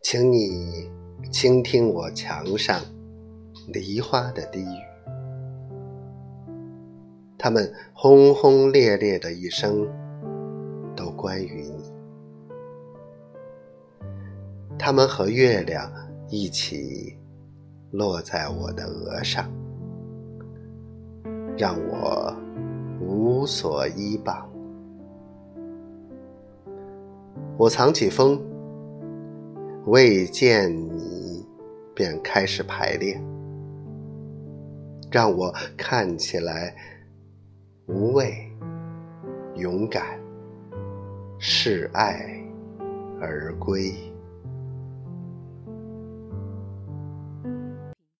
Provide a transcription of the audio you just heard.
请你倾听我墙上梨花的低语，它们轰轰烈烈的一生，都关于你。它们和月亮一起落在我的额上，让我无所依傍。我藏起风。未见你，便开始排练，让我看起来无畏、勇敢，示爱而归。